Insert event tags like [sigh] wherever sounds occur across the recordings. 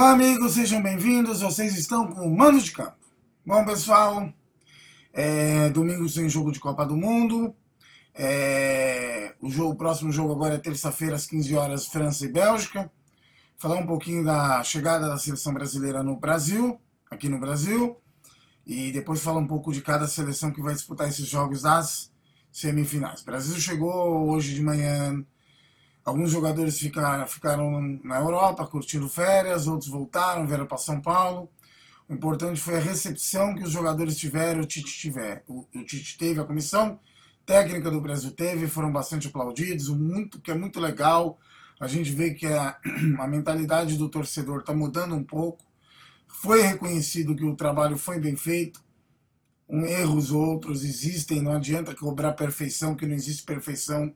Olá, amigos, sejam bem-vindos. Vocês estão com o Mano de Campo. Bom, pessoal, é, domingo sem jogo de Copa do Mundo. É, o, jogo, o próximo jogo agora é terça-feira, às 15 horas, França e Bélgica. Falar um pouquinho da chegada da seleção brasileira no Brasil, aqui no Brasil. E depois falar um pouco de cada seleção que vai disputar esses jogos das semifinais. O Brasil chegou hoje de manhã Alguns jogadores ficaram, ficaram na Europa curtindo férias, outros voltaram, vieram para São Paulo. O importante foi a recepção que os jogadores tiveram, o Tite tiver. O, o Tite teve, a comissão técnica do Brasil teve, foram bastante aplaudidos, muito, que é muito legal. A gente vê que a, [clears throat] a mentalidade do torcedor está mudando um pouco. Foi reconhecido que o trabalho foi bem feito. Um, erros outros existem, não adianta cobrar perfeição, que não existe perfeição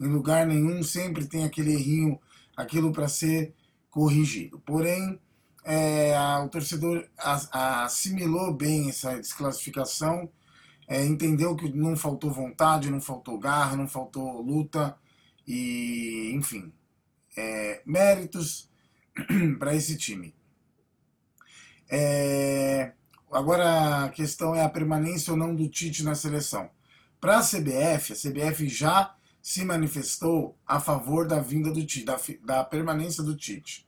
em lugar nenhum sempre tem aquele errinho, aquilo para ser corrigido. Porém, é, a, o torcedor assimilou bem essa desclassificação, é, entendeu que não faltou vontade, não faltou garra, não faltou luta e, enfim, é, méritos [clears throat] para esse time. É, agora a questão é a permanência ou não do Tite na seleção. Para a CBF, a CBF já se manifestou a favor da vinda do Tite, da, da permanência do Tite.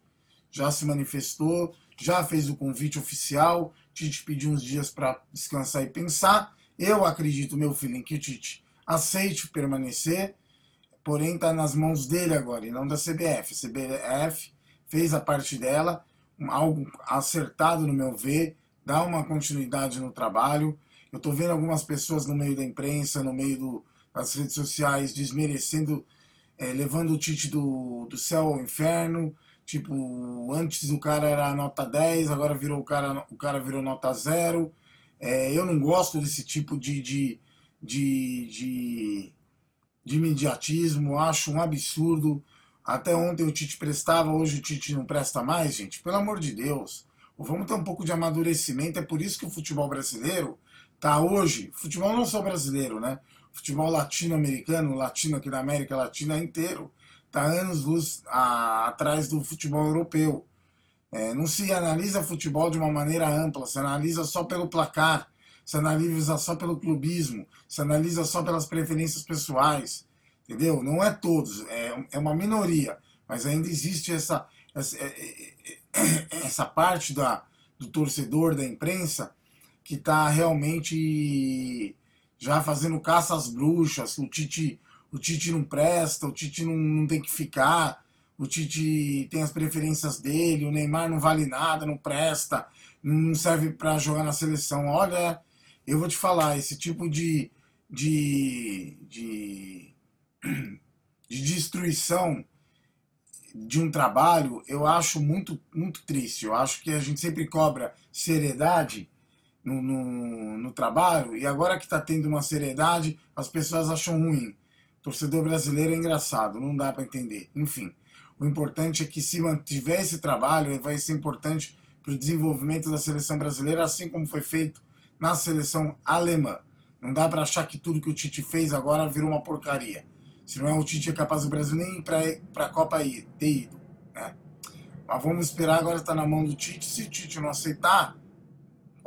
Já se manifestou, já fez o convite oficial, Tite pediu uns dias para descansar e pensar. Eu acredito, meu filho, em que o Tite aceite permanecer, porém está nas mãos dele agora e não da CBF. A CBF fez a parte dela, algo acertado no meu ver, dá uma continuidade no trabalho. Eu estou vendo algumas pessoas no meio da imprensa, no meio do, as redes sociais desmerecendo, é, levando o Tite do, do céu ao inferno. Tipo, antes o cara era nota 10, agora virou o cara, o cara virou nota 0. É, eu não gosto desse tipo de, de, de, de, de imediatismo, acho um absurdo. Até ontem o Tite prestava, hoje o Tite não presta mais, gente. Pelo amor de Deus. Vamos ter um pouco de amadurecimento. É por isso que o futebol brasileiro tá hoje, futebol não só brasileiro, né? Futebol latino-americano, latino aqui da América Latina inteiro, está anos luz a, atrás do futebol europeu. É, não se analisa futebol de uma maneira ampla, se analisa só pelo placar, se analisa só pelo clubismo, se analisa só pelas preferências pessoais, entendeu? Não é todos, é, é uma minoria, mas ainda existe essa, essa, é, é, é, essa parte da, do torcedor, da imprensa, que está realmente já fazendo caça às bruxas, o Tite, o Tite não presta, o Tite não, não tem que ficar, o Tite tem as preferências dele, o Neymar não vale nada, não presta, não serve para jogar na seleção. Olha, eu vou te falar, esse tipo de, de, de, de destruição de um trabalho, eu acho muito, muito triste. Eu acho que a gente sempre cobra seriedade no, no, no trabalho, e agora que está tendo uma seriedade, as pessoas acham ruim. Torcedor brasileiro é engraçado, não dá para entender. Enfim, o importante é que se mantiver esse trabalho, vai ser importante para o desenvolvimento da seleção brasileira, assim como foi feito na seleção alemã. Não dá para achar que tudo que o Tite fez agora virou uma porcaria. Se não é o Tite é capaz do Brasil nem para a Copa ir, ter ido. Né? Mas vamos esperar, agora está na mão do Tite. Se o Tite não aceitar,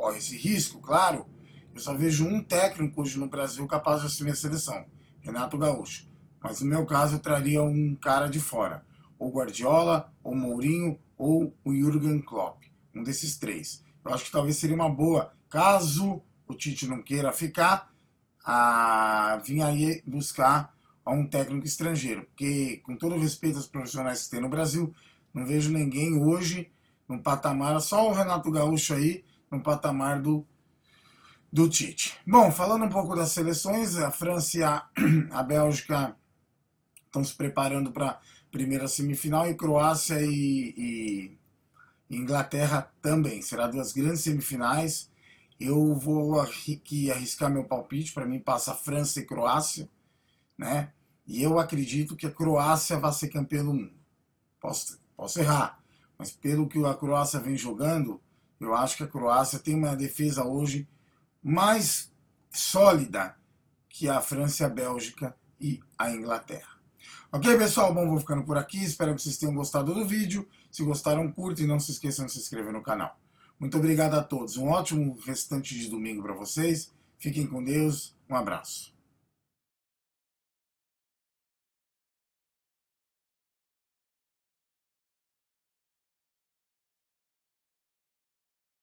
corre esse risco, claro. Eu só vejo um técnico hoje no Brasil capaz de assumir a seleção, Renato Gaúcho. Mas no meu caso eu traria um cara de fora, ou Guardiola, ou Mourinho, ou o Jürgen Klopp, um desses três. Eu acho que talvez seria uma boa, caso o Tite não queira ficar, a vir aí buscar um técnico estrangeiro, porque com todo respeito aos profissionais que tem no Brasil, não vejo ninguém hoje no patamar, só o Renato Gaúcho aí, no patamar do, do Tite. Bom, falando um pouco das seleções, a França e a, [clears throat] a Bélgica estão se preparando para a primeira semifinal e Croácia e, e Inglaterra também. Será duas grandes semifinais. Eu vou aqui arriscar meu palpite, para mim passa França e Croácia, né? E eu acredito que a Croácia vai ser campeã do mundo. Posso, posso errar, mas pelo que a Croácia vem jogando, eu acho que a Croácia tem uma defesa hoje mais sólida que a França, a Bélgica e a Inglaterra. Ok, pessoal? Bom, vou ficando por aqui. Espero que vocês tenham gostado do vídeo. Se gostaram, curtem e não se esqueçam de se inscrever no canal. Muito obrigado a todos. Um ótimo restante de domingo para vocês. Fiquem com Deus. Um abraço.